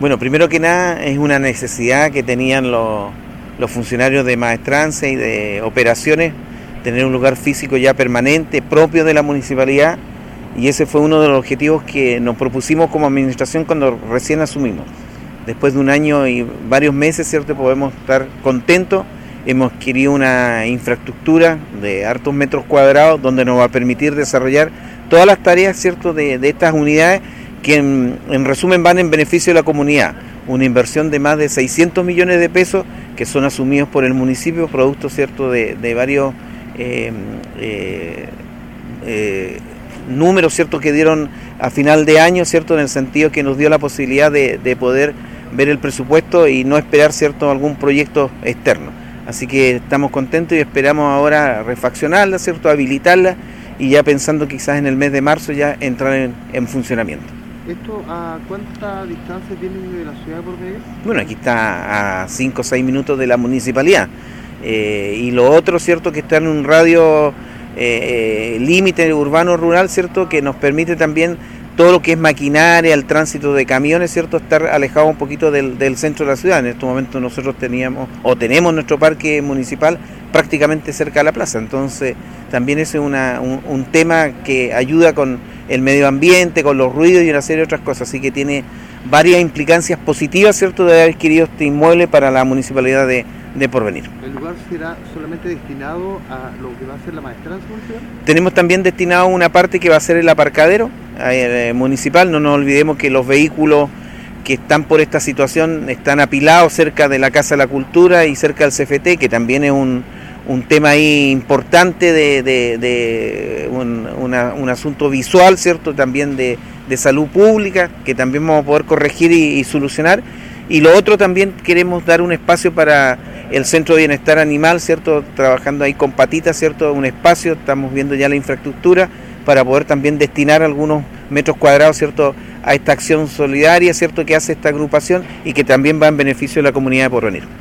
Bueno, primero que nada es una necesidad que tenían los, funcionarios de maestranza y de operaciones, tener un lugar físico ya permanente, propio de la municipalidad, y ese fue uno de los objetivos que nos propusimos como administración cuando recién asumimos. Después de un año y varios meses, ¿cierto? Podemos estar contentos. Hemos adquirido una infraestructura de hartos metros cuadrados donde nos va a permitir desarrollar todas las tareas, ¿cierto?, de, estas unidades que en, resumen van en beneficio de la comunidad. Una inversión de más de 600 millones de pesos que son asumidos por el municipio, producto, ¿cierto?, de, varios... Eh, eh, eh, números cierto que dieron a final de año cierto en el sentido que nos dio la posibilidad de, poder ver el presupuesto y no esperar cierto algún proyecto externo. Así que estamos contentos y esperamos ahora refaccionarla cierto habilitarla y ya pensando quizás en el mes de marzo ya entrar en, funcionamiento ¿Esto a cuánta distancia tiene la ciudad de Porvenir? Bueno, aquí está a 5 o 6 minutos de la municipalidad. Eh, y lo otro, cierto, que está en un radio eh, eh, límite urbano-rural, ¿cierto? Que nos permite también todo lo que es maquinaria, el tránsito de camiones, ¿cierto? Estar alejado un poquito del, centro de la ciudad. En este momento nosotros teníamos o tenemos nuestro parque municipal prácticamente cerca de la plaza. Entonces también ese es un, tema que ayuda con el medio ambiente, con los ruidos y una serie de otras cosas. Así que tiene varias implicancias positivas, ¿cierto?, de haber adquirido este inmueble para la municipalidad de, de Porvenir. ¿El lugar será solamente destinado a lo que va a ser la maestranza municipal? Tenemos también destinado una parte que va a ser el aparcadero eh, municipal. No nos olvidemos que los vehículos que están por esta situación están apilados cerca de la Casa de la Cultura y cerca del CFT, que también es un, un tema ahí importante de, un, asunto visual, ¿cierto? También de, salud pública, que también vamos a poder corregir y, solucionar. Y lo otro también queremos dar un espacio para el Centro de Bienestar Animal, ¿cierto? Trabajando ahí con patitas, ¿cierto? Un espacio, estamos viendo ya la infraestructura para poder también destinar algunos metros cuadrados, ¿cierto? A esta acción solidaria, ¿cierto? Que hace esta agrupación y que también va en beneficio de la comunidad de Porvenir.